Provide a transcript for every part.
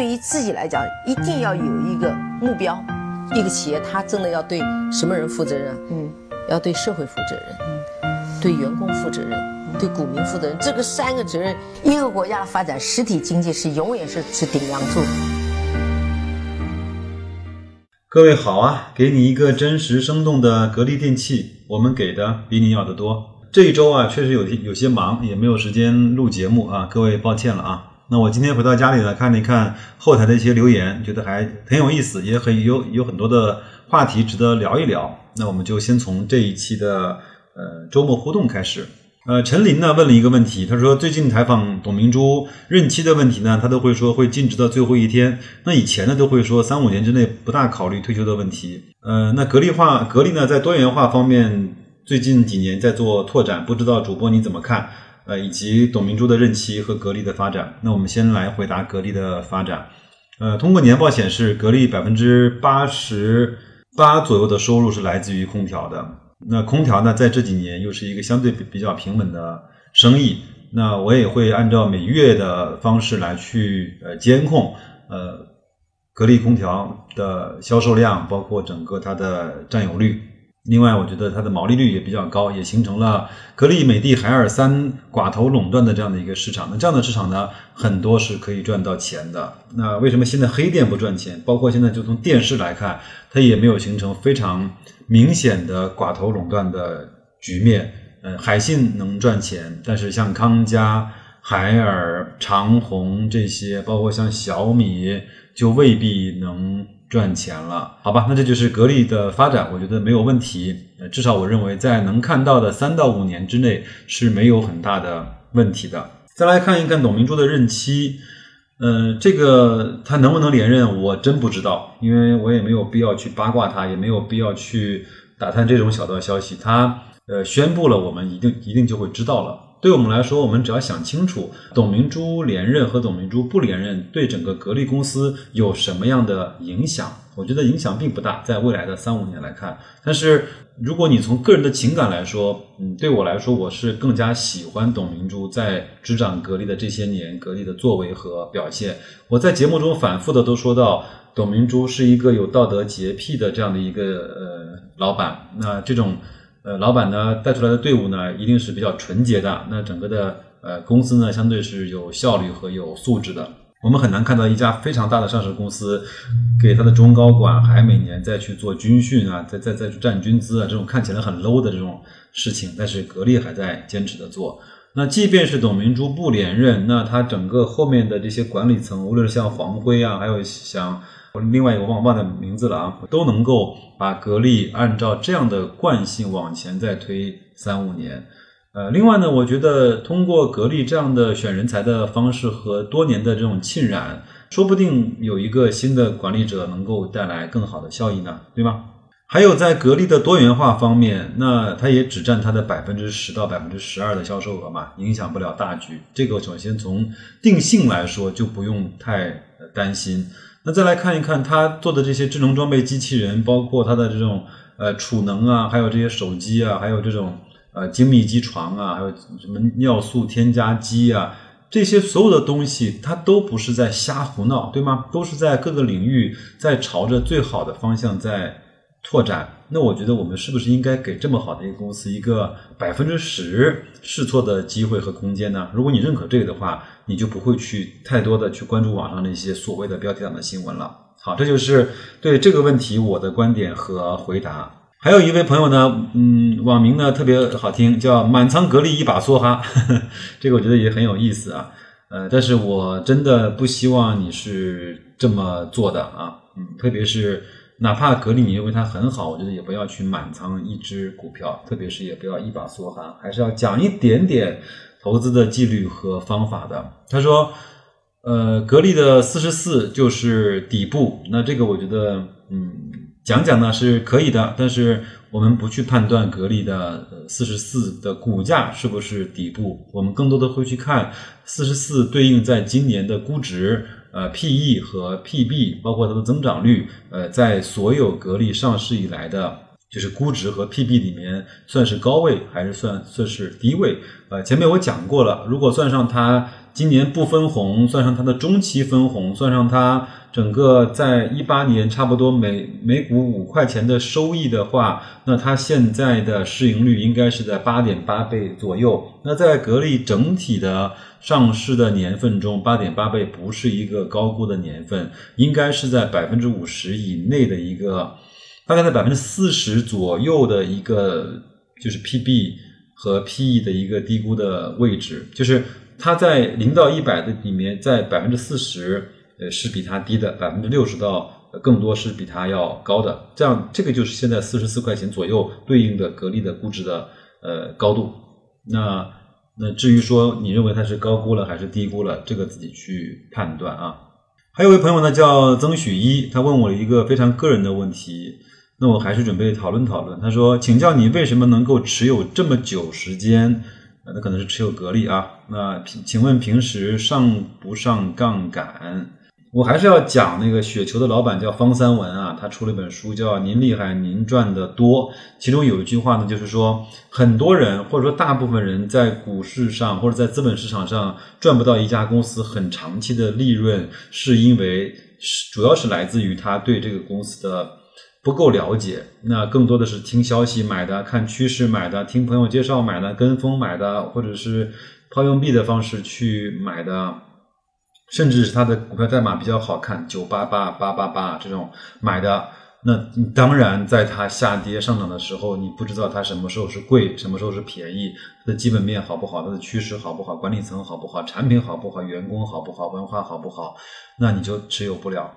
对于自己来讲，一定要有一个目标。一个企业，它真的要对什么人负责任？嗯，要对社会负责任，嗯，对员工负责任，对股民负责任。这个三个责任，一个国家的发展，实体经济是永远是是顶梁柱。各位好啊，给你一个真实生动的格力电器，我们给的比你要的多。这一周啊，确实有有些忙，也没有时间录节目啊，各位抱歉了啊。那我今天回到家里呢，看了一看后台的一些留言，觉得还很有意思，也很有有很多的话题值得聊一聊。那我们就先从这一期的呃周末互动开始。呃，陈林呢问了一个问题，他说最近采访董明珠任期的问题呢，他都会说会禁止到最后一天。那以前呢都会说三五年之内不大考虑退休的问题。呃，那格力化格力呢在多元化方面最近几年在做拓展，不知道主播你怎么看？呃，以及董明珠的任期和格力的发展，那我们先来回答格力的发展。呃，通过年报显示，格力百分之八十八左右的收入是来自于空调的。那空调呢，在这几年又是一个相对比比较平稳的生意。那我也会按照每月的方式来去呃监控呃格力空调的销售量，包括整个它的占有率。另外，我觉得它的毛利率也比较高，也形成了格力、美的、海尔三寡头垄断的这样的一个市场。那这样的市场呢，很多是可以赚到钱的。那为什么现在黑店不赚钱？包括现在就从电视来看，它也没有形成非常明显的寡头垄断的局面。呃，海信能赚钱，但是像康佳、海尔、长虹这些，包括像小米，就未必能。赚钱了，好吧，那这就是格力的发展，我觉得没有问题。呃，至少我认为在能看到的三到五年之内是没有很大的问题的。再来看一看董明珠的任期，呃，这个他能不能连任，我真不知道，因为我也没有必要去八卦他，也没有必要去打探这种小道消息。他呃宣布了，我们一定一定就会知道了。对我们来说，我们只要想清楚，董明珠连任和董明珠不连任对整个格力公司有什么样的影响？我觉得影响并不大，在未来的三五年来看。但是，如果你从个人的情感来说，嗯，对我来说，我是更加喜欢董明珠在执掌格力的这些年，格力的作为和表现。我在节目中反复的都说到，董明珠是一个有道德洁癖的这样的一个呃老板。那这种。呃，老板呢带出来的队伍呢，一定是比较纯洁的。那整个的呃公司呢，相对是有效率和有素质的。我们很难看到一家非常大的上市公司，给他的中高管还每年再去做军训啊，再再再去站军姿啊，这种看起来很 low 的这种事情。但是格力还在坚持的做。那即便是董明珠不连任，那他整个后面的这些管理层，无论是像黄辉啊，还有像。另外一个忘忘的名字了啊，都能够把格力按照这样的惯性往前再推三五年。呃，另外呢，我觉得通过格力这样的选人才的方式和多年的这种浸染，说不定有一个新的管理者能够带来更好的效益呢，对吗？还有在格力的多元化方面，那它也只占它的百分之十到百分之十二的销售额嘛，影响不了大局。这个首先从定性来说就不用太担心。那再来看一看他做的这些智能装备机器人，包括他的这种呃储能啊，还有这些手机啊，还有这种呃精密机床啊，还有什么尿素添加机啊，这些所有的东西，它都不是在瞎胡闹，对吗？都是在各个领域在朝着最好的方向在。拓展，那我觉得我们是不是应该给这么好的一个公司一个百分之十试错的机会和空间呢？如果你认可这个的话，你就不会去太多的去关注网上那些所谓的标题党的新闻了。好，这就是对这个问题我的观点和回答。还有一位朋友呢，嗯，网名呢特别好听，叫满仓格力一把梭哈，这个我觉得也很有意思啊。呃，但是我真的不希望你是这么做的啊，嗯，特别是。哪怕格力你认为它很好，我觉得也不要去满仓一只股票，特别是也不要一把梭哈，还是要讲一点点投资的纪律和方法的。他说，呃，格力的四十四就是底部，那这个我觉得，嗯，讲讲呢是可以的，但是我们不去判断格力的四十四的股价是不是底部，我们更多的会去看四十四对应在今年的估值。呃，P/E 和 P/B，包括它的增长率，呃，在所有格力上市以来的就是估值和 PB 里面算是高位还是算算是低位？呃，前面我讲过了，如果算上它今年不分红，算上它的中期分红，算上它整个在一八年差不多每每股五块钱的收益的话，那它现在的市盈率应该是在八点八倍左右。那在格力整体的上市的年份中，八点八倍不是一个高估的年份，应该是在百分之五十以内的一个。大概在百分之四十左右的一个就是 PB 和 PE 的一个低估的位置，就是它在零到一百的里面，在百分之四十呃是比它低的，百分之六十到更多是比它要高的。这样这个就是现在四十四块钱左右对应的格力的估值的呃高度。那那至于说你认为它是高估了还是低估了，这个自己去判断啊。还有位朋友呢叫曾许一，他问我了一个非常个人的问题。那我还是准备讨论讨论。他说：“请教你为什么能够持有这么久时间？那可能是持有格力啊。那请问平时上不上杠杆？我还是要讲那个雪球的老板叫方三文啊，他出了一本书叫《您厉害，您赚的多》。其中有一句话呢，就是说很多人或者说大部分人在股市上或者在资本市场上赚不到一家公司很长期的利润，是因为是主要是来自于他对这个公司的。”不够了解，那更多的是听消息买的，看趋势买的，听朋友介绍买的，跟风买的，或者是抛硬币的方式去买的，甚至是它的股票代码比较好看，九八八八八八这种买的。那当然，在它下跌上涨的时候，你不知道它什么时候是贵，什么时候是便宜，它的基本面好不好，它的趋势好不好，管理层好不好，产品好不好，员工好不好，文化好不好，那你就持有不了。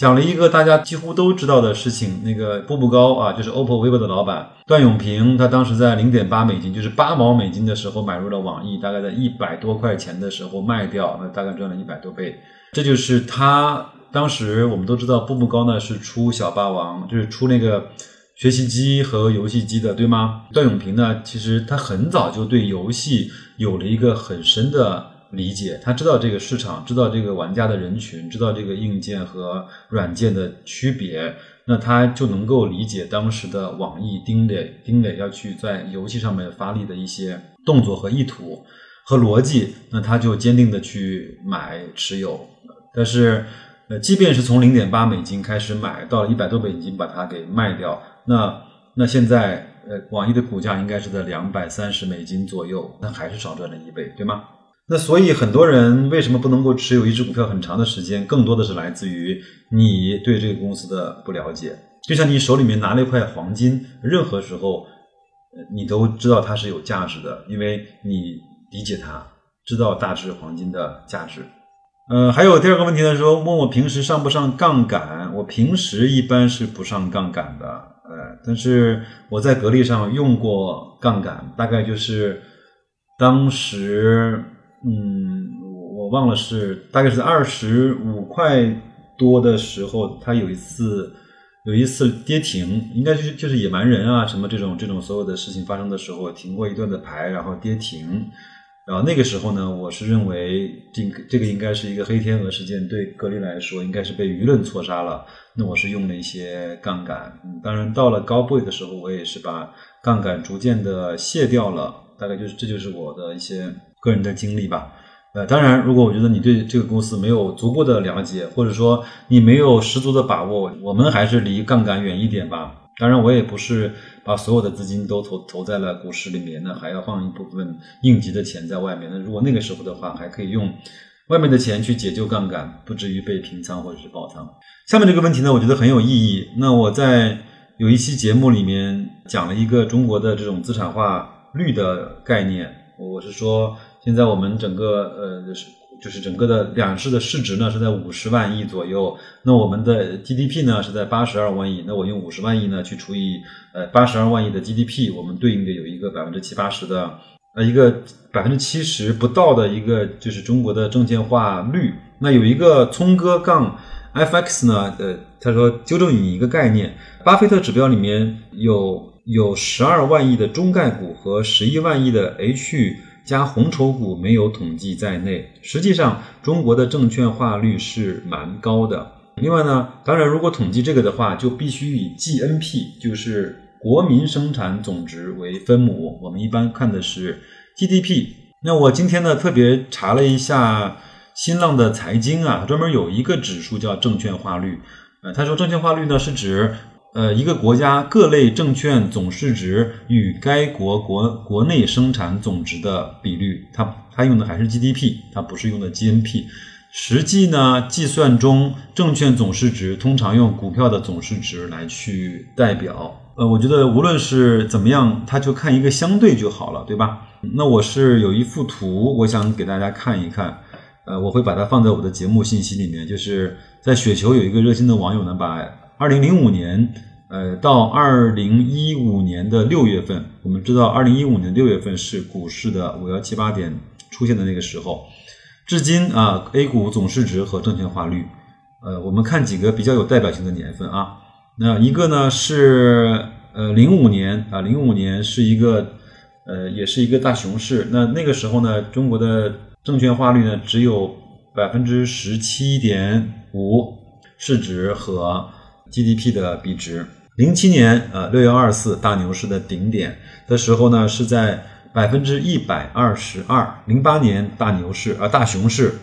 讲了一个大家几乎都知道的事情，那个步步高啊，就是 OPPO、vivo 的老板段永平，他当时在零点八美金，就是八毛美金的时候买入了网易，大概在一百多块钱的时候卖掉，那大概赚了一百多倍。这就是他当时我们都知道，步步高呢是出小霸王，就是出那个学习机和游戏机的，对吗？段永平呢，其实他很早就对游戏有了一个很深的。理解，他知道这个市场，知道这个玩家的人群，知道这个硬件和软件的区别，那他就能够理解当时的网易丁磊丁磊要去在游戏上面发力的一些动作和意图和逻辑，那他就坚定的去买持有。但是，呃，即便是从零点八美金开始买，到了一百多美金把它给卖掉，那那现在，呃，网易的股价应该是在两百三十美金左右，那还是少赚了一倍，对吗？那所以很多人为什么不能够持有一只股票很长的时间？更多的是来自于你对这个公司的不了解。就像你手里面拿了一块黄金，任何时候，你都知道它是有价值的，因为你理解它，知道大致黄金的价值。呃，还有第二个问题呢，说问我平时上不上杠杆？我平时一般是不上杠杆的，呃，但是我在格力上用过杠杆，大概就是当时。嗯，我我忘了是大概是二十五块多的时候，它有一次有一次跌停，应该就是就是野蛮人啊什么这种这种所有的事情发生的时候，停过一段的牌，然后跌停，然后那个时候呢，我是认为这个这个应该是一个黑天鹅事件，对格力来说应该是被舆论错杀了，那我是用了一些杠杆，当然到了高位的时候，我也是把杠杆逐渐的卸掉了，大概就是这就是我的一些。个人的经历吧，呃，当然，如果我觉得你对这个公司没有足够的了解，或者说你没有十足的把握，我们还是离杠杆远一点吧。当然，我也不是把所有的资金都投投在了股市里面，那还要放一部分应急的钱在外面。那如果那个时候的话，还可以用外面的钱去解救杠杆，不至于被平仓或者是爆仓。下面这个问题呢，我觉得很有意义。那我在有一期节目里面讲了一个中国的这种资产化率的概念，我是说。现在我们整个呃就是就是整个的两市的市值呢是在五十万亿左右，那我们的 GDP 呢是在八十二万亿，那我用五十万亿呢去除以呃八十二万亿的 GDP，我们对应的有一个百分之七八十的呃一个百分之七十不到的一个就是中国的证券化率。那有一个聪哥杠 FX 呢，呃他说纠正你一个概念，巴菲特指标里面有有十二万亿的中概股和十一万亿的 H。加红筹股没有统计在内，实际上中国的证券化率是蛮高的。另外呢，当然如果统计这个的话，就必须以 GNP，就是国民生产总值为分母，我们一般看的是 GDP。那我今天呢特别查了一下新浪的财经啊，专门有一个指数叫证券化率。呃，他说证券化率呢是指呃一个国家各类证券总市值与该国国国内生产总值的比率。它它用的还是 GDP，它不是用的 GNP。实际呢，计算中证券总市值通常用股票的总市值来去代表。呃，我觉得无论是怎么样，它就看一个相对就好了，对吧？那我是有一幅图，我想给大家看一看。呃，我会把它放在我的节目信息里面。就是在雪球有一个热心的网友呢，把二零零五年呃到二零一五年的六月份，我们知道二零一五年六月份是股市的五幺七八点出现的那个时候。至今啊，A 股总市值和证券化率，呃，我们看几个比较有代表性的年份啊。那一个呢是呃零五年啊，零五年是一个呃也是一个大熊市。那那个时候呢，中国的证券化率呢只有百分之十七点五市值和 GDP 的比值。零七年呃六幺二四大牛市的顶点的时候呢是在。百分之一百二十二，零八年大牛市啊大熊市，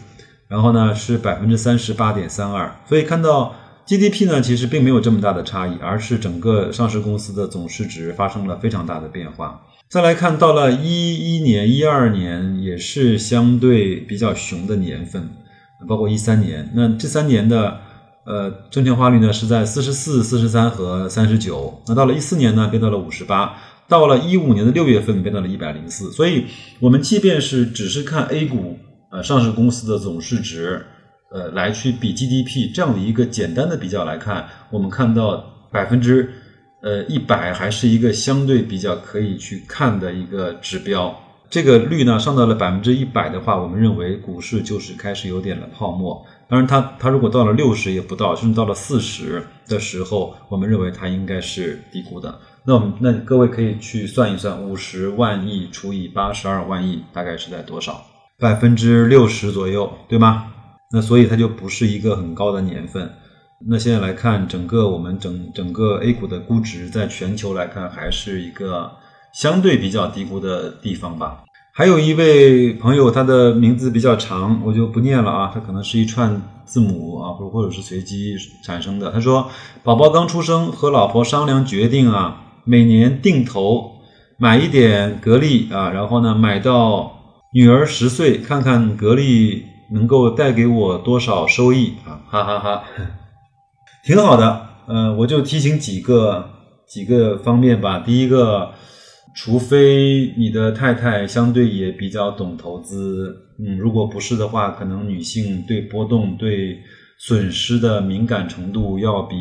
然后呢是百分之三十八点三二，所以看到 GDP 呢其实并没有这么大的差异，而是整个上市公司的总市值发生了非常大的变化。再来看到了一一年、一二年也是相对比较熊的年份，包括一三年，那这三年的呃证券化率呢是在四十四、四十三和三十九，那到了一四年呢变到了五十八。到了一五年的六月份，变到了一百零四。所以，我们即便是只是看 A 股呃上市公司的总市值，呃来去比 GDP 这样的一个简单的比较来看，我们看到百分之呃一百还是一个相对比较可以去看的一个指标。这个率呢上到了百分之一百的话，我们认为股市就是开始有点了泡沫。当然，它它如果到了六十也不到，甚至到了四十的时候，我们认为它应该是低估的。那我们那各位可以去算一算，五十万亿除以八十二万亿，大概是在多少？百分之六十左右，对吗？那所以它就不是一个很高的年份。那现在来看，整个我们整整个 A 股的估值，在全球来看，还是一个相对比较低估的地方吧。还有一位朋友，他的名字比较长，我就不念了啊，他可能是一串字母啊，或或者是随机产生的。他说，宝宝刚出生，和老婆商量决定啊。每年定投买一点格力啊，然后呢买到女儿十岁，看看格力能够带给我多少收益啊，哈哈哈，挺好的。嗯，我就提醒几个几个方面吧。第一个，除非你的太太相对也比较懂投资，嗯，如果不是的话，可能女性对波动、对损失的敏感程度要比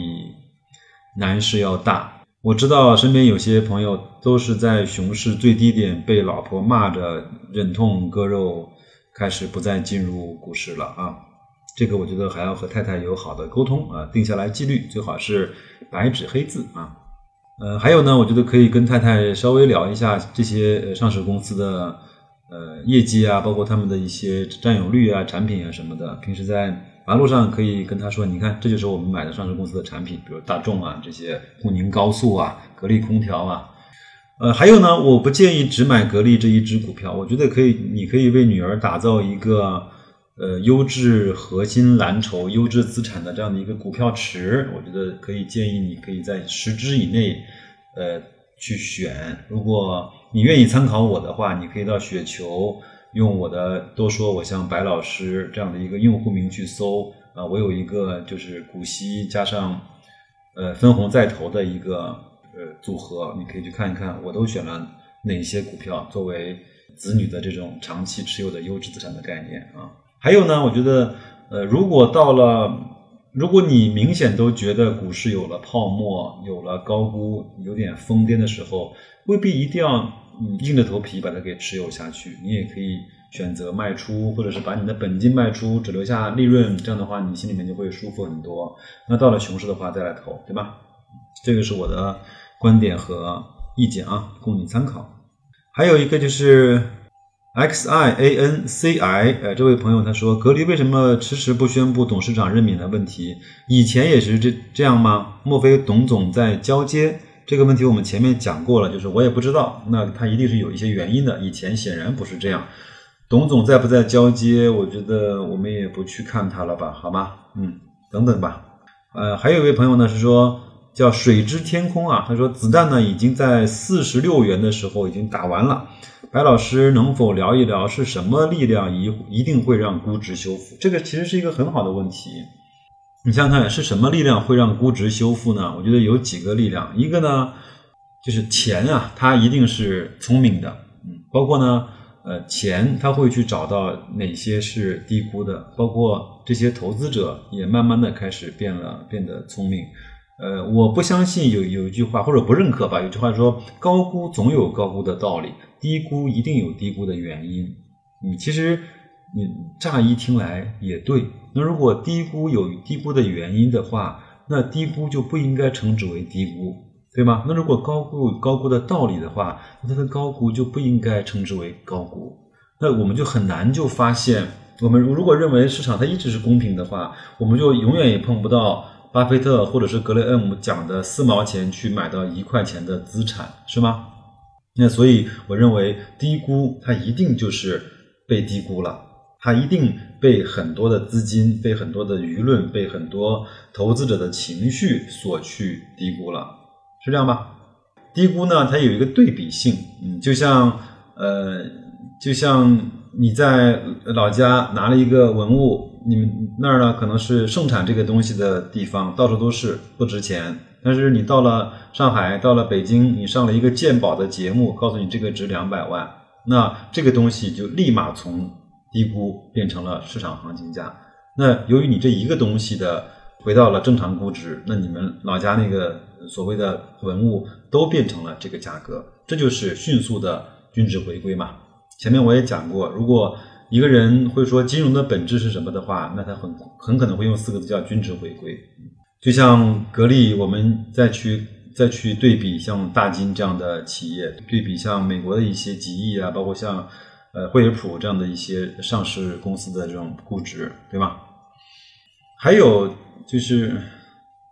男士要大。我知道身边有些朋友都是在熊市最低点被老婆骂着忍痛割肉，开始不再进入股市了啊！这个我觉得还要和太太有好的沟通啊，定下来纪律，最好是白纸黑字啊。呃，还有呢，我觉得可以跟太太稍微聊一下这些上市公司的呃业绩啊，包括他们的一些占有率啊、产品啊什么的，平时在。马路上可以跟他说：“你看，这就是我们买的上市公司的产品，比如大众啊，这些沪宁高速啊，格力空调啊。呃，还有呢，我不建议只买格力这一只股票，我觉得可以，你可以为女儿打造一个呃优质核心蓝筹、优质资产的这样的一个股票池。我觉得可以建议你可以在十只以内呃去选。如果你愿意参考我的话，你可以到雪球。”用我的多说，我像白老师这样的一个用户名去搜啊，我有一个就是股息加上呃分红再投的一个呃组合，你可以去看一看，我都选了哪些股票作为子女的这种长期持有的优质资产的概念啊。还有呢，我觉得呃，如果到了如果你明显都觉得股市有了泡沫，有了高估，有点疯癫的时候，未必一定要。嗯，硬着头皮把它给持有下去，你也可以选择卖出，或者是把你的本金卖出，只留下利润，这样的话你心里面就会舒服很多。那到了熊市的话再来投，对吧？这个是我的观点和意见啊，供你参考。还有一个就是 X I A N C I，呃，这位朋友他说，格力为什么迟迟不宣布董事长任免的问题？以前也是这这样吗？莫非董总在交接？这个问题我们前面讲过了，就是我也不知道，那他一定是有一些原因的。以前显然不是这样。董总在不在交接？我觉得我们也不去看他了吧，好吗？嗯，等等吧。呃，还有一位朋友呢是说叫水之天空啊，他说子弹呢已经在四十六元的时候已经打完了。白老师能否聊一聊是什么力量一一定会让估值修复？这个其实是一个很好的问题。你想想看，是什么力量会让估值修复呢？我觉得有几个力量，一个呢就是钱啊，它一定是聪明的，嗯，包括呢。呃，钱他会去找到哪些是低估的，包括这些投资者也慢慢的开始变了，变得聪明。呃，我不相信有有一句话或者不认可吧，有句话说高估总有高估的道理，低估一定有低估的原因。你其实你乍一听来也对，那如果低估有低估的原因的话，那低估就不应该称之为低估。对吗？那如果高估高估的道理的话，那它的高估就不应该称之为高估。那我们就很难就发现，我们如果认为市场它一直是公平的话，我们就永远也碰不到巴菲特或者是格雷厄姆讲的四毛钱去买到一块钱的资产，是吗？那所以我认为低估它一定就是被低估了，它一定被很多的资金、被很多的舆论、被很多投资者的情绪所去低估了。是这样吧？低估呢，它有一个对比性，嗯，就像呃，就像你在老家拿了一个文物，你们那儿呢可能是盛产这个东西的地方，到处都是不值钱。但是你到了上海，到了北京，你上了一个鉴宝的节目，告诉你这个值两百万，那这个东西就立马从低估变成了市场行情价。那由于你这一个东西的回到了正常估值，那你们老家那个。所谓的文物都变成了这个价格，这就是迅速的均值回归嘛。前面我也讲过，如果一个人会说金融的本质是什么的话，那他很很可能会用四个字叫均值回归。就像格力，我们再去再去对比像大金这样的企业，对比像美国的一些极易啊，包括像呃惠而浦这样的一些上市公司的这种估值，对吧？还有就是。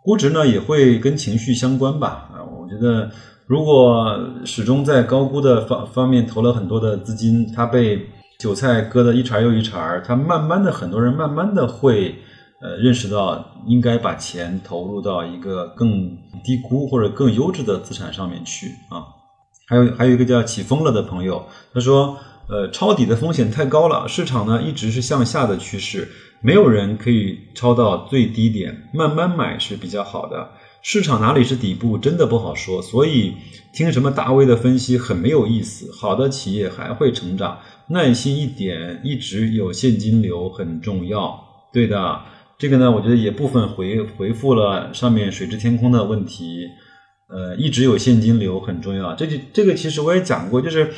估值呢也会跟情绪相关吧？啊，我觉得如果始终在高估的方方面投了很多的资金，它被韭菜割的一茬又一茬，他慢慢的很多人慢慢的会呃认识到应该把钱投入到一个更低估或者更优质的资产上面去啊。还有还有一个叫起风了的朋友，他说。呃，抄底的风险太高了，市场呢一直是向下的趋势，没有人可以抄到最低点，慢慢买是比较好的。市场哪里是底部，真的不好说，所以听什么大 V 的分析很没有意思。好的企业还会成长，耐心一点，一直有现金流很重要。对的，这个呢，我觉得也部分回回复了上面水至天空的问题。呃，一直有现金流很重要，这就这个其实我也讲过，就是。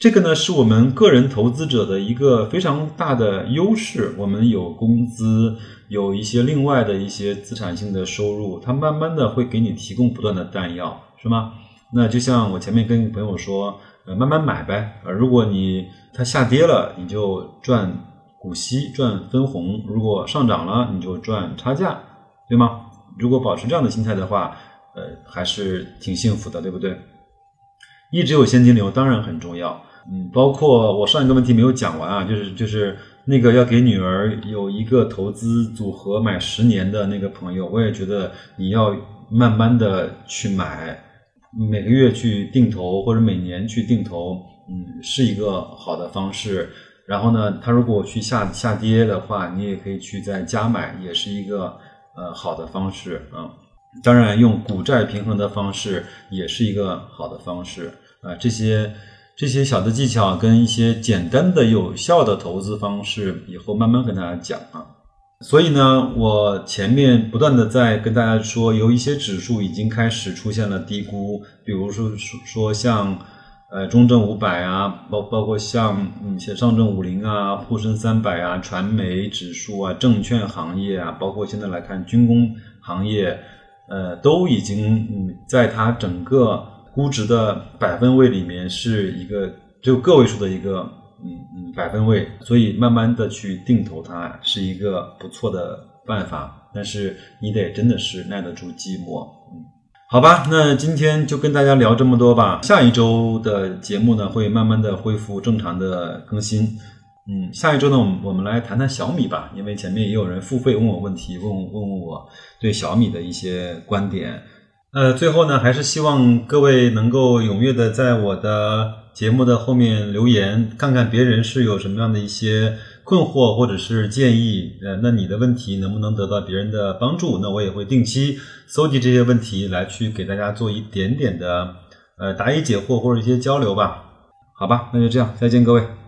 这个呢，是我们个人投资者的一个非常大的优势。我们有工资，有一些另外的一些资产性的收入，它慢慢的会给你提供不断的弹药，是吗？那就像我前面跟朋友说，呃，慢慢买呗。呃，如果你它下跌了，你就赚股息，赚分红；如果上涨了，你就赚差价，对吗？如果保持这样的心态的话，呃，还是挺幸福的，对不对？一直有现金流当然很重要。嗯，包括我上一个问题没有讲完啊，就是就是那个要给女儿有一个投资组合买十年的那个朋友，我也觉得你要慢慢的去买，每个月去定投或者每年去定投，嗯，是一个好的方式。然后呢，它如果去下下跌的话，你也可以去再加买，也是一个呃好的方式啊。当然，用股债平衡的方式也是一个好的方式啊。这些。这些小的技巧跟一些简单的有效的投资方式，以后慢慢跟大家讲啊。所以呢，我前面不断的在跟大家说，有一些指数已经开始出现了低估，比如说说像呃中证五百啊，包包括像嗯像上证五零啊、沪深三百啊、传媒指数啊、证券行业啊，包括现在来看军工行业，呃都已经嗯在它整个。估值的百分位里面是一个只有个位数的一个嗯嗯百分位，所以慢慢的去定投它是一个不错的办法，但是你得真的是耐得住寂寞。好吧，那今天就跟大家聊这么多吧。下一周的节目呢，会慢慢的恢复正常的更新。嗯，下一周呢，我们我们来谈谈小米吧，因为前面也有人付费问我问题，问问问我对小米的一些观点。呃，最后呢，还是希望各位能够踊跃的在我的节目的后面留言，看看别人是有什么样的一些困惑或者是建议。呃，那你的问题能不能得到别人的帮助？那我也会定期搜集这些问题来去给大家做一点点的呃答疑解惑或者一些交流吧。好吧，那就这样，再见各位。